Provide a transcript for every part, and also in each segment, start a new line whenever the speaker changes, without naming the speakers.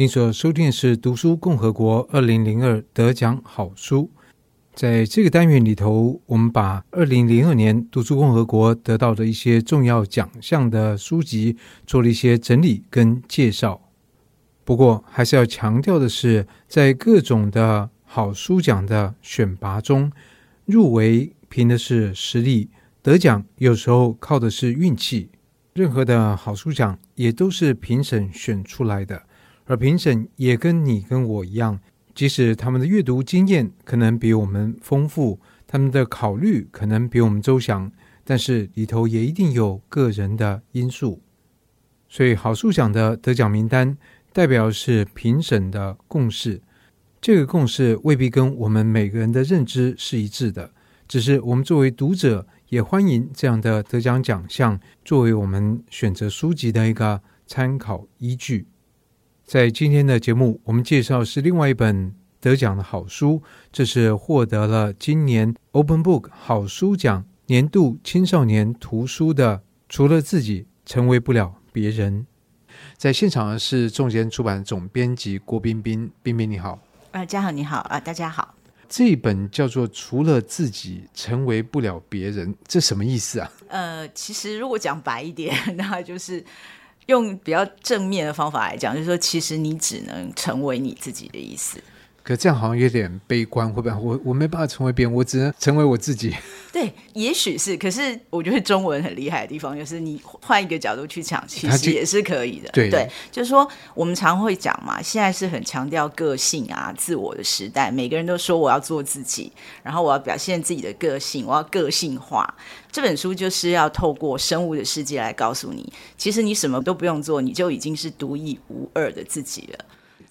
您所收听的是《读书共和国》二零零二得奖好书。在这个单元里头，我们把二零零二年读书共和国得到的一些重要奖项的书籍做了一些整理跟介绍。不过，还是要强调的是，在各种的好书奖的选拔中，入围凭的是实力，得奖有时候靠的是运气。任何的好书奖也都是评审选出来的。而评审也跟你跟我一样，即使他们的阅读经验可能比我们丰富，他们的考虑可能比我们周详，但是里头也一定有个人的因素。所以，好书奖的得奖名单代表是评审的共识，这个共识未必跟我们每个人的认知是一致的，只是我们作为读者也欢迎这样的得奖奖项作为我们选择书籍的一个参考依据。在今天的节目，我们介绍是另外一本得奖的好书，这是获得了今年 Open Book 好书奖年度青少年图书的《除了自己，成为不了别人》。在现场的是众贤出版总编辑郭彬彬，彬彬你好，
啊，嘉豪你好，啊，大家好。
这一本叫做《除了自己，成为不了别人》，这什么意思啊？
呃，其实如果讲白一点，那就是。用比较正面的方法来讲，就是说，其实你只能成为你自己的意思。
可这样好像有点悲观，会不会？我我没办法成为别人，我只能成为我自己。
对，也许是。可是我觉得中文很厉害的地方，就是你换一个角度去讲，其实也是可以的。
对，
对，就是说我们常会讲嘛，现在是很强调个性啊、自我的时代。每个人都说我要做自己，然后我要表现自己的个性，我要个性化。这本书就是要透过生物的世界来告诉你，其实你什么都不用做，你就已经是独一无二的自己了。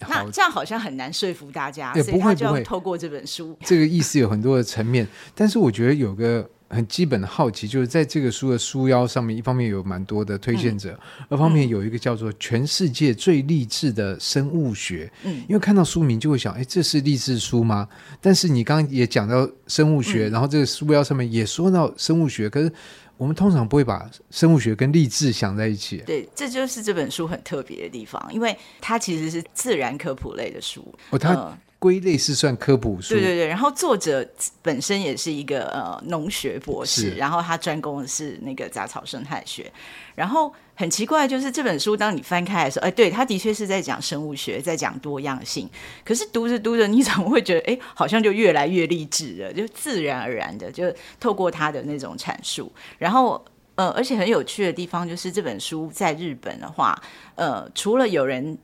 那这样好像很难说服大家，所以他就要透过这本书。
这个意思有很多的层面，但是我觉得有个很基本的好奇，就是在这个书的书腰上面，一方面有蛮多的推荐者，嗯、二方面有一个叫做“全世界最励志的生物学”。嗯，因为看到书名就会想，哎，这是励志书吗？但是你刚刚也讲到生物学，嗯、然后这个书腰上面也说到生物学，可是。我们通常不会把生物学跟励志想在一起。
对，这就是这本书很特别的地方，因为它其实是自然科普类的书。
哦，它归类是算科普书。
对对对，然后作者本身也是一个呃农学博士，然后他专攻的是那个杂草生态学，然后。很奇怪，就是这本书，当你翻开的时候，哎，对，他的确是在讲生物学，在讲多样性。可是读着读着，你怎么会觉得，哎，好像就越来越励志了，就自然而然的，就透过他的那种阐述。然后，呃，而且很有趣的地方就是，这本书在日本的话，呃，除了有人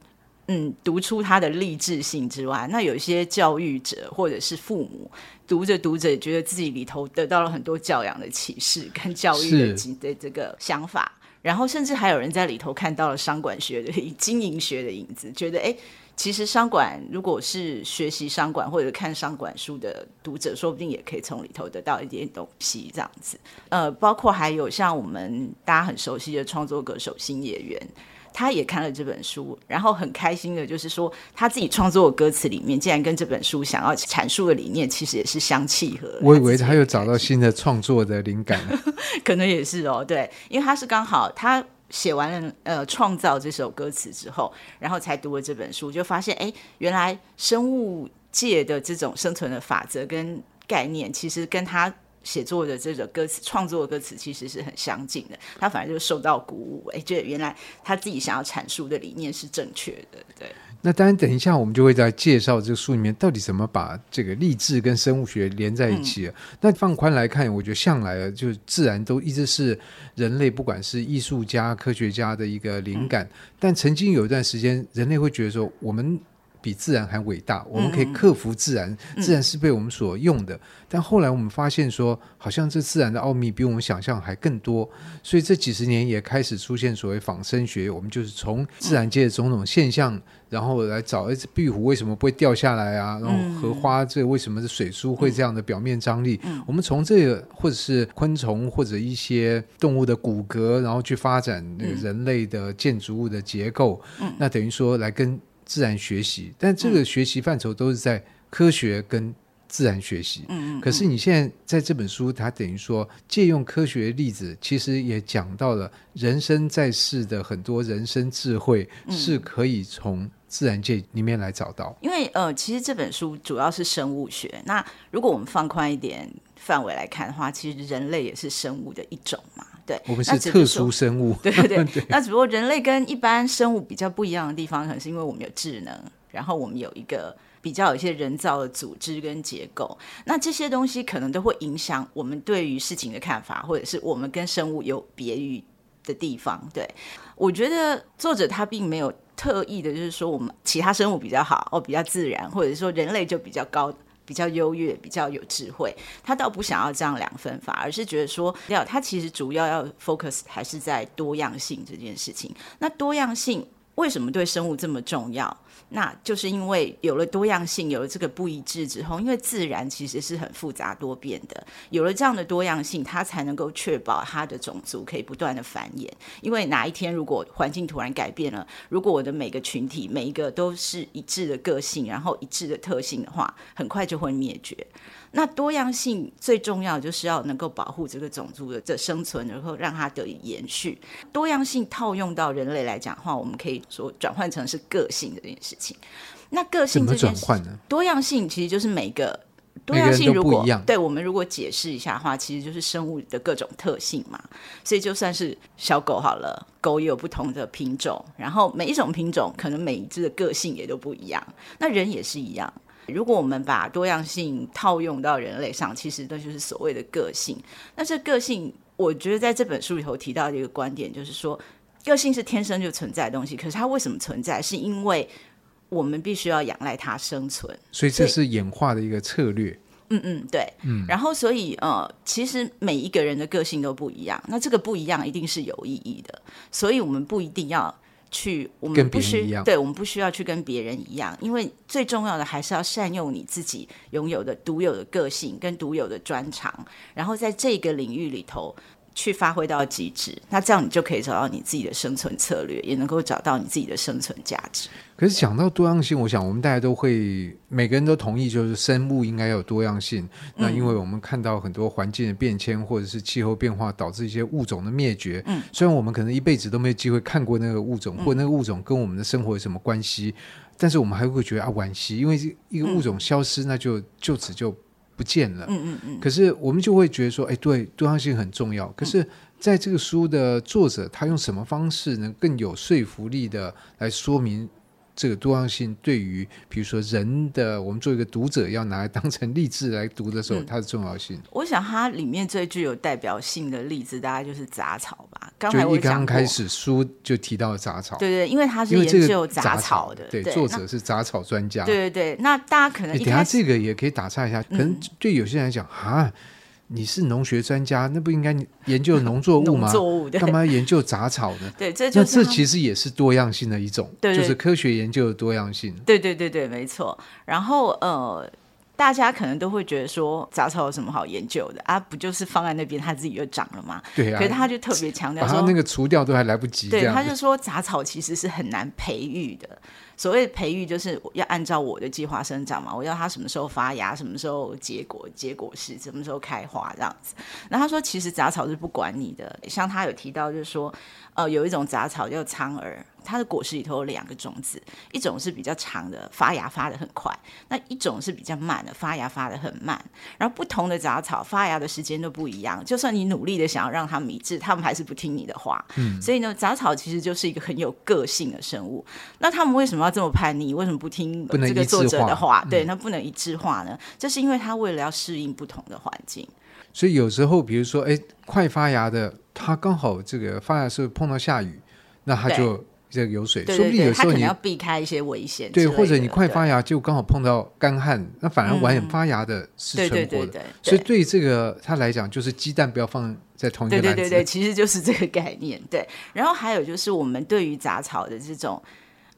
嗯读出他的励志性之外，那有一些教育者或者是父母读着读着，觉得自己里头得到了很多教养的启示跟教育的的这个想法。然后甚至还有人在里头看到了商管学的经营学的影子，觉得哎，其实商管如果是学习商管或者看商管书的读者，说不定也可以从里头得到一点东西，这样子。呃，包括还有像我们大家很熟悉的创作歌手新野源。他也看了这本书，然后很开心的，就是说他自己创作的歌词里面，竟然跟这本书想要阐述的理念，其实也是相契合。
我以为他又找到新的创作的灵感，
可能也是哦。对，因为他是刚好他写完了呃创造这首歌词之后，然后才读了这本书，就发现哎，原来生物界的这种生存的法则跟概念，其实跟他。写作的这个歌词，创作的歌词其实是很相近的。他反而就受到鼓舞，哎，觉得原来他自己想要阐述的理念是正确的。对，
那当然，等一下我们就会在介绍这个书里面到底怎么把这个励志跟生物学连在一起。嗯、那放宽来看，我觉得向来就自然都一直是人类不管是艺术家、科学家的一个灵感。嗯、但曾经有一段时间，人类会觉得说我们。比自然还伟大，我们可以克服自然，嗯、自然是被我们所用的。嗯、但后来我们发现说，好像这自然的奥秘比我们想象还更多。所以这几十年也开始出现所谓仿生学，我们就是从自然界的种种现象，嗯、然后来找一只壁虎为什么不会掉下来啊？然后荷花这为什么是水珠会这样的表面张力？嗯、我们从这个或者是昆虫或者一些动物的骨骼，然后去发展那个人类的建筑物的结构。嗯、那等于说来跟。自然学习，但这个学习范畴都是在科学跟自然学习。嗯，嗯，可是你现在在这本书，它等于说借用科学的例子，其实也讲到了人生在世的很多人生智慧是可以从自然界里面来找到。
因为呃，其实这本书主要是生物学。那如果我们放宽一点范围来看的话，其实人类也是生物的一种嘛。对，
我们是特殊生物。
对对对。对 那只不过人类跟一般生物比较不一样的地方，可能是因为我们有智能，然后我们有一个。比较有一些人造的组织跟结构，那这些东西可能都会影响我们对于事情的看法，或者是我们跟生物有别于的地方。对，我觉得作者他并没有特意的，就是说我们其他生物比较好，哦，比较自然，或者说人类就比较高、比较优越、比较有智慧。他倒不想要这样两分法，而是觉得说，要他其实主要要 focus 还是在多样性这件事情。那多样性为什么对生物这么重要？那就是因为有了多样性，有了这个不一致之后，因为自然其实是很复杂多变的，有了这样的多样性，它才能够确保它的种族可以不断的繁衍。因为哪一天如果环境突然改变了，如果我的每个群体每一个都是一致的个性，然后一致的特性的话，很快就会灭绝。那多样性最重要就是要能够保护这个种族的的生存，然后让它得以延续。多样性套用到人类来讲的话，我们可以说转换成是个性这件事情。那个性这件事
怎么转换呢？
多样性其实就是每个多样性如果对我们如果解释一下的话，其实就是生物的各种特性嘛。所以就算是小狗好了，狗也有不同的品种，然后每一种品种可能每一只的个性也都不一样。那人也是一样。如果我们把多样性套用到人类上，其实这就是所谓的个性。那这个性，我觉得在这本书里头提到的一个观点，就是说，个性是天生就存在的东西。可是它为什么存在？是因为我们必须要仰赖它生存。
所以这是演化的一个策略。
嗯嗯，对。嗯。然后，所以呃，其实每一个人的个性都不一样。那这个不一样一定是有意义的。所以我们不一定要。去，我们不需对，我们不需要去跟别人一样，因为最重要的还是要善用你自己拥有的独有的个性跟独有的专长，然后在这个领域里头。去发挥到极致，那这样你就可以找到你自己的生存策略，也能够找到你自己的生存价值。
可是讲到多样性，我想我们大家都会，每个人都同意，就是生物应该有多样性。那因为我们看到很多环境的变迁，或者是气候变化导致一些物种的灭绝。嗯，虽然我们可能一辈子都没有机会看过那个物种，或那个物种跟我们的生活有什么关系，但是我们还会觉得啊惋惜，因为一个物种消失，那就就此就。不见了，嗯嗯嗯。可是我们就会觉得说，哎，对，多样性很重要。可是，在这个书的作者，他用什么方式能更有说服力的来说明？这个多样性对于，比如说人的，我们做一个读者要拿来当成 励志来读的时候，它的重要性。
我想它里面最具有代表性的例子，大概就是杂草吧。刚
才我刚开始书就提到了杂草，
对对，因为他是研究杂草的，
对，作者是杂草专家。
对对对，那大家可能
等下这个也可以打岔一下，可能对有些人来讲啊。你是农学专家，那不应该研究农作物吗？农作物，干嘛要研究杂草呢？
对，这就是
那这其实也是多样性的一种，对对就是科学研究的多样性。
对对对对，没错。然后呃。大家可能都会觉得说杂草有什么好研究的啊？不就是放在那边，它自己就长了吗？
对啊。
可是他就特别强调说，把
它那个除掉都还来不及。
对，他就说杂草其实是很难培育的。所谓培育，就是要按照我的计划生长嘛。我要它什么时候发芽，什么时候结果，结果是什么时候开花这样子。那他说，其实杂草是不管你的。像他有提到，就是说，呃，有一种杂草叫苍耳。它的果实里头有两个种子，一种是比较长的，发芽发得很快；那一种是比较慢的，发芽发得很慢。然后不同的杂草发芽的时间都不一样，就算你努力的想要让它们一致，它们还是不听你的话。嗯，所以呢，杂草其实就是一个很有个性的生物。那他们为什么要这么叛逆？为什么不听这个作者的话？对，那不能一致化呢？这是因为他为了要适应不同的环境。
所以有时候，比如说，哎，快发芽的，它刚好这个发芽的时候碰到下雨，那它就。这个有水，说不定有时候你
要避开一些危险。
对，或者你快发芽就刚好碰到干旱，那反而晚发芽的是存活的。所以对这个他来讲，就是鸡蛋不要放在同一个篮子。对对对对，
其实就是这个概念。对，然后还有就是我们对于杂草的这种。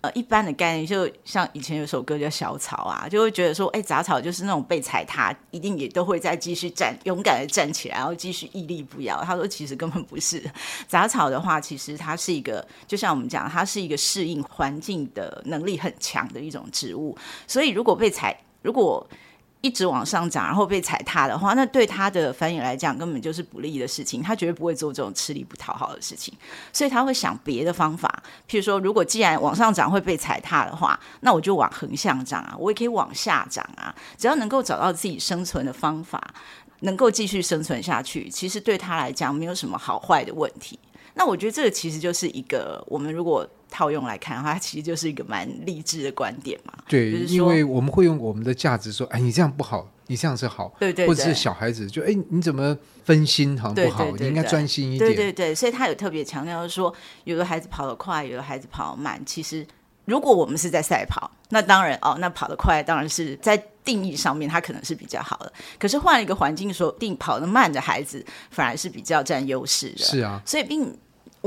呃，一般的概念就像以前有首歌叫《小草》啊，就会觉得说，哎，杂草就是那种被踩踏，一定也都会再继续站，勇敢的站起来，然后继续屹立不摇。他说，其实根本不是杂草的话，其实它是一个，就像我们讲，它是一个适应环境的能力很强的一种植物。所以如果被踩，如果一直往上涨，然后被踩踏的话，那对他的繁衍来讲根本就是不利的事情。他绝对不会做这种吃力不讨好的事情，所以他会想别的方法。譬如说，如果既然往上涨会被踩踏的话，那我就往横向涨啊，我也可以往下涨啊。只要能够找到自己生存的方法，能够继续生存下去，其实对他来讲没有什么好坏的问题。那我觉得这个其实就是一个我们如果。套用来看的话，它其实就是一个蛮励志的观点嘛。
对，
就是
因为我们会用我们的价值说：“哎，你这样不好，你这样是好。”
对对，对，
或者是小孩子就：“哎，你怎么分心？好像不好，你应该专心一点。”对对对，
所以他有特别强调说，有的孩子跑得快，有的孩子跑得慢。其实，如果我们是在赛跑，那当然哦，那跑得快当然是在定义上面，他可能是比较好的。可是换了一个环境说，定跑得慢的孩子反而是比较占优势的。
是啊，
所以并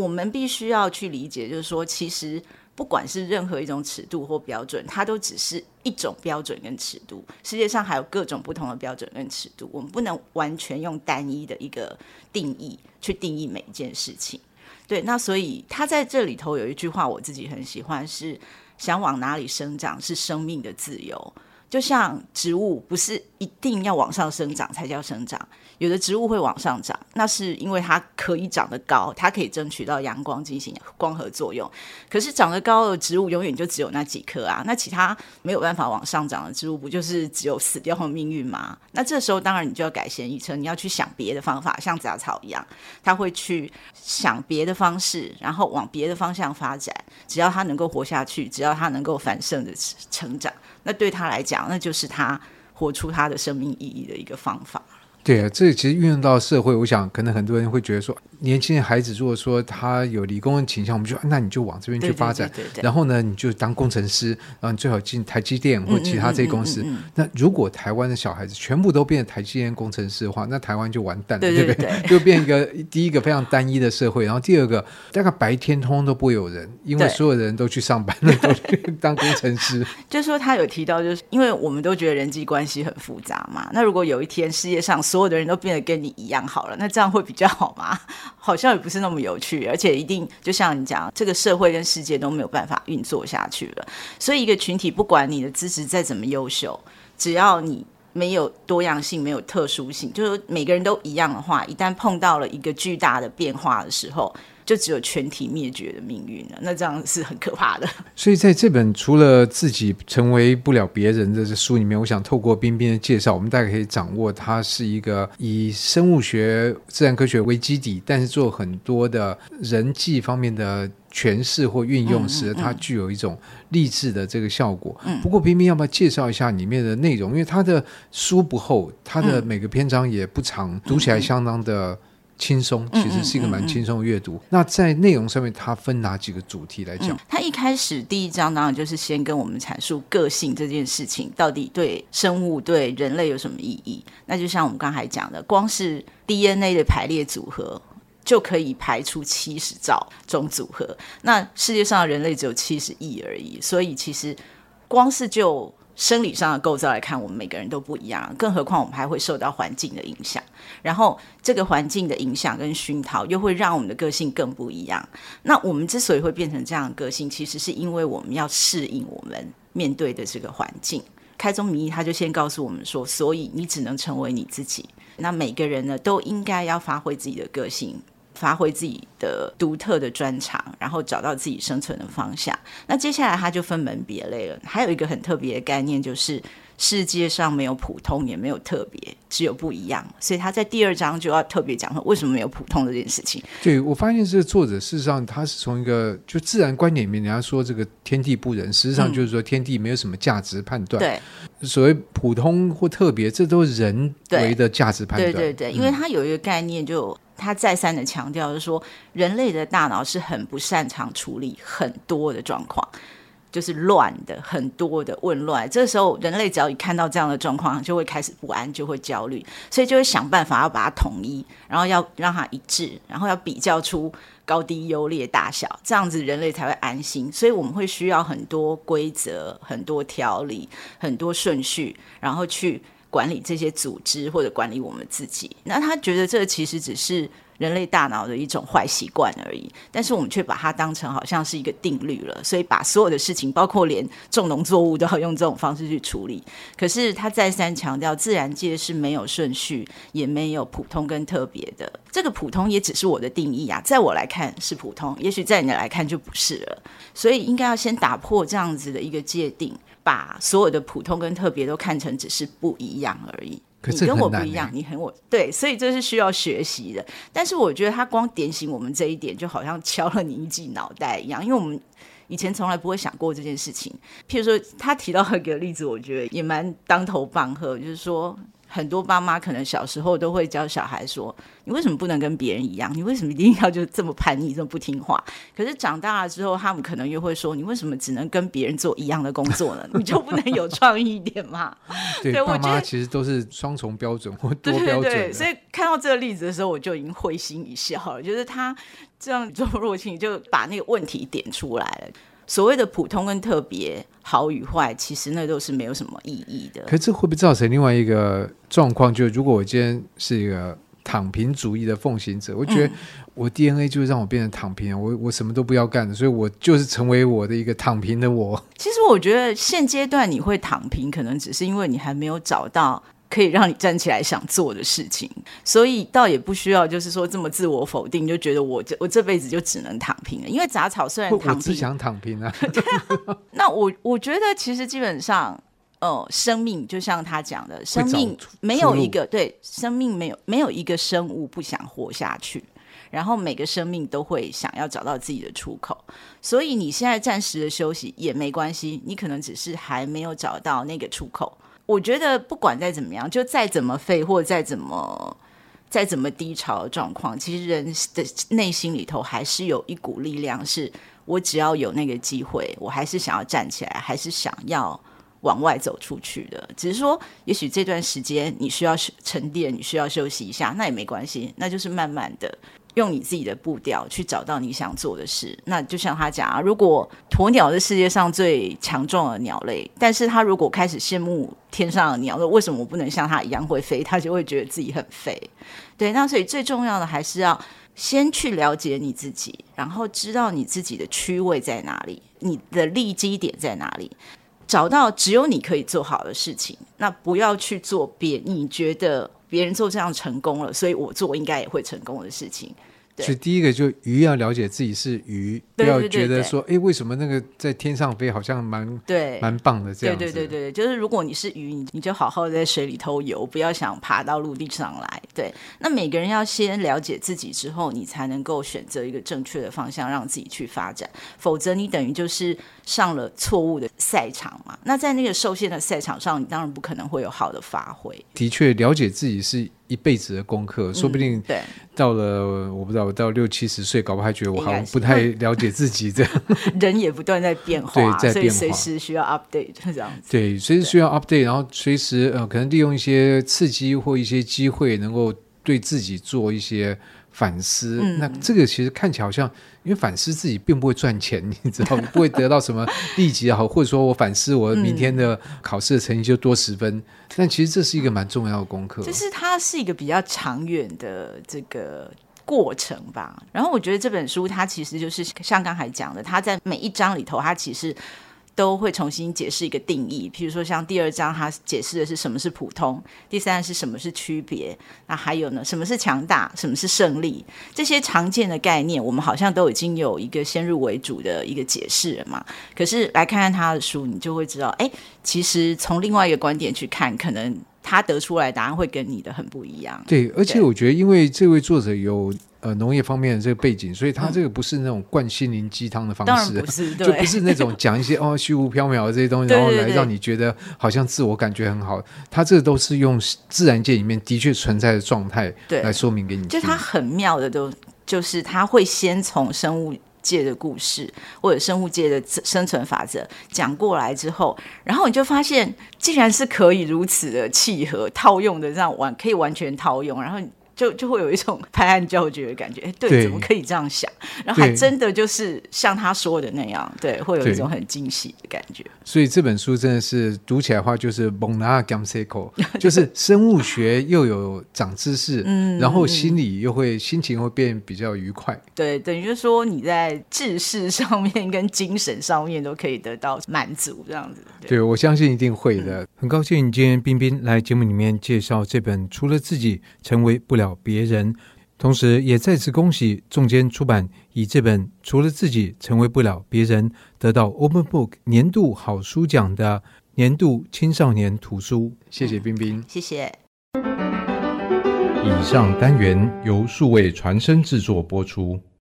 我们必须要去理解，就是说，其实。不管是任何一种尺度或标准，它都只是一种标准跟尺度。世界上还有各种不同的标准跟尺度，我们不能完全用单一的一个定义去定义每一件事情。对，那所以他在这里头有一句话，我自己很喜欢，是想往哪里生长是生命的自由。就像植物，不是一定要往上生长才叫生长。有的植物会往上长，那是因为它可以长得高，它可以争取到阳光进行光合作用。可是长得高的植物永远就只有那几棵啊，那其他没有办法往上长的植物，不就是只有死掉的命运吗？那这时候当然你就要改弦易辙，你要去想别的方法，像杂草一样，它会去想别的方式，然后往别的方向发展。只要它能够活下去，只要它能够繁盛的成长。那对他来讲，那就是他活出他的生命意义的一个方法。
对啊，这其实运用到社会，我想可能很多人会觉得说，年轻的孩子如果说他有理工的倾向，我们就那你就往这边去发展。
对对对对对。然
后呢，你就当工程师，然后你最好进台积电或其他这些公司。嗯嗯嗯嗯嗯、那如果台湾的小孩子全部都变成台积电工程师的话，那台湾就完蛋了，对，不对？就变一个第一个非常单一的社会，然后第二个大概白天通通都不会有人，因为所有的人都去上班了，都去当工程师。
就是说他有提到，就是因为我们都觉得人际关系很复杂嘛。那如果有一天世界上所有的人都变得跟你一样好了，那这样会比较好吗？好像也不是那么有趣，而且一定就像你讲，这个社会跟世界都没有办法运作下去了。所以一个群体，不管你的资质再怎么优秀，只要你没有多样性、没有特殊性，就是每个人都一样的话，一旦碰到了一个巨大的变化的时候。就只有全体灭绝的命运了，那这样是很可怕的。
所以在这本除了自己成为不了别人的这书里面，我想透过冰冰的介绍，我们大概可以掌握，它是一个以生物学、自然科学为基底，但是做很多的人际方面的诠释或运用时，它具有一种励志的这个效果。嗯，不过冰冰要不要介绍一下里面的内容？因为它的书不厚，它的每个篇章也不长，读起来相当的。轻松，其实是一个蛮轻松的阅读。嗯嗯嗯嗯。那在内容上面，它分哪几个主题来讲？
它一开始第一章当然就是先跟我们阐述个性这件事情到底对生物、对人类有什么意义。那就像我们刚才讲的，光是 DNA 的排列组合就可以排出七十兆种组合。那世界上的人类只有七十亿而已，所以其实光是就生理上的构造来看，我们每个人都不一样，更何况我们还会受到环境的影响。然后这个环境的影响跟熏陶，又会让我们的个性更不一样。那我们之所以会变成这样的个性，其实是因为我们要适应我们面对的这个环境。开宗明义，他就先告诉我们说，所以你只能成为你自己。那每个人呢，都应该要发挥自己的个性。发挥自己的独特的专长，然后找到自己生存的方向。那接下来他就分门别类了。还有一个很特别的概念，就是世界上没有普通，也没有特别，只有不一样。所以他在第二章就要特别讲说，为什么没有普通这件事情。
对，我发现这个作者事实上他是从一个就自然观点里面，人家说这个天地不仁，实际上就是说天地没有什么价值判断。
对、
嗯，所谓普通或特别，这都是人为的价值判断。
对对对，因为他有一个概念就。他再三的强调，就是说，人类的大脑是很不擅长处理很多的状况，就是乱的、很多的混乱。这时候，人类只要一看到这样的状况，就会开始不安，就会焦虑，所以就会想办法要把它统一，然后要让它一致，然后要比较出高低、优劣、大小，这样子人类才会安心。所以我们会需要很多规则、很多条理、很多顺序，然后去。管理这些组织或者管理我们自己，那他觉得这其实只是人类大脑的一种坏习惯而已，但是我们却把它当成好像是一个定律了，所以把所有的事情，包括连种农作物都要用这种方式去处理。可是他再三强调，自然界是没有顺序，也没有普通跟特别的。这个普通也只是我的定义啊，在我来看是普通，也许在你来看就不是了。所以应该要先打破这样子的一个界定，把所有的普通跟特别都看成只是不一样而已。你跟我不一样，你很我对，所以这是需要学习的。但是我觉得他光点醒我们这一点，就好像敲了你一记脑袋一样，因为我们以前从来不会想过这件事情。譬如说，他提到一个例子，我觉得也蛮当头棒喝，就是说。很多爸妈可能小时候都会教小孩说：“你为什么不能跟别人一样？你为什么一定要就这么叛逆、这么不听话？”可是长大了之后，他们可能又会说：“你为什么只能跟别人做一样的工作呢？你就不能有创意一点吗？”
对，对，爸妈其实都是双重标准或多标准。对对对，
所以看到这个例子的时候，我就已经会心一笑了。就是他这样做若清，就把那个问题点出来了。所谓的普通跟特别，好与坏，其实那都是没有什么意义的。
可是这会不会造成另外一个状况？就是如果我今天是一个躺平主义的奉行者，我觉得我 DNA 就是让我变成躺平，我我什么都不要干的，所以我就是成为我的一个躺平的我。
其实我觉得现阶段你会躺平，可能只是因为你还没有找到。可以让你站起来想做的事情，所以倒也不需要，就是说这么自我否定，就觉得我这我这辈子就只能躺平了。因为杂草虽然躺平，
我只想躺平啊。
那我我觉得其实基本上，哦、呃，生命就像他讲的，生命没有一个对生命没有没有一个生物不想活下去，然后每个生命都会想要找到自己的出口。所以你现在暂时的休息也没关系，你可能只是还没有找到那个出口。我觉得不管再怎么样，就再怎么废或者再怎么再怎么低潮的状况，其实人的内心里头还是有一股力量，是我只要有那个机会，我还是想要站起来，还是想要往外走出去的。只是说，也许这段时间你需要沉淀，你需要休息一下，那也没关系，那就是慢慢的。用你自己的步调去找到你想做的事。那就像他讲啊，如果鸵鸟是世界上最强壮的鸟类，但是他如果开始羡慕天上的鸟，说为什么我不能像他一样会飞？他就会觉得自己很废。对，那所以最重要的还是要先去了解你自己，然后知道你自己的区位在哪里，你的利基点在哪里，找到只有你可以做好的事情。那不要去做别你觉得。别人做这样成功了，所以我做应该也会成功的事情。
所以第一个就鱼要了解自己是鱼，不要觉得说，哎，为什么那个在天上飞好像蛮对蛮棒的这样子。
对对对对，就是如果你是鱼，你你就好好在水里头游，不要想爬到陆地上来。对，那每个人要先了解自己之后，你才能够选择一个正确的方向，让自己去发展。否则你等于就是上了错误的赛场嘛。那在那个受限的赛场上，你当然不可能会有好的发挥。
的确，了解自己是。一辈子的功课，说不定到了、嗯、我不知道，我到六七十岁，搞不好还觉得我好像不太了解自己这样。
人也不断在变化，
对，在变化，
所以随时需要 update 这样子。
对，随时需要 update，然后随时呃，可能利用一些刺激或一些机会，能够对自己做一些。反思，那这个其实看起来好像，因为反思自己并不会赚钱，你知道，不会得到什么立即好，或者说我反思我明天的考试的成绩就多十分，嗯，但其实这是一个蛮重要的功课。
就是它是一个比较长远的这个过程吧。然后我觉得这本书它其实就是像刚才讲的，它在每一章里头，它其实。都会重新解释一个定义，譬如说像第二章，它解释的是什么是普通；第三是什么是区别；那还有呢，什么是强大，什么是胜利？这些常见的概念，我们好像都已经有一个先入为主的一个解释了嘛。可是来看看他的书，你就会知道，哎，其实从另外一个观点去看，可能他得出来答案会跟你的很不一样。
对，而且我觉得，因为这位作者有。呃，农业方面的这个背景，所以他这个不是那种灌心灵鸡汤的方式，
嗯、不是
就不是那种 讲一些哦虚无缥缈的这些东西，然后来让你觉得好像自我感觉很好。他这个都是用自然界里面的确存在的状态来说明给你听。
就他很妙的都就是他会先从生物界的故事或者生物界的生存法则讲过来之后，然后你就发现，既然是可以如此的契合套用的这样完可以完全套用，然后。就就会有一种 拍案叫绝的感觉。哎，对，
对，
怎么可以这样想？然后还真的就是像他说的那样，对，会有一种很惊喜的感觉。
所以这本书真的是读起来的话，就是 就是生物学又有长知识，嗯，然后心里又会心情会变比较愉快。
对，等于就是说你在知识上面跟精神上面都可以得到满足，这样子。对，
对，我相信一定会的。嗯、很高兴今天冰冰来节目里面介绍这本《除了自己成为不了别人》，同时也再次恭喜众间出版以这本《除了自己成为不了别人》得到 Open Book 年度好书奖的年度青少年图书。谢谢冰冰，
谢谢。
以上单元由数位传声制作播出。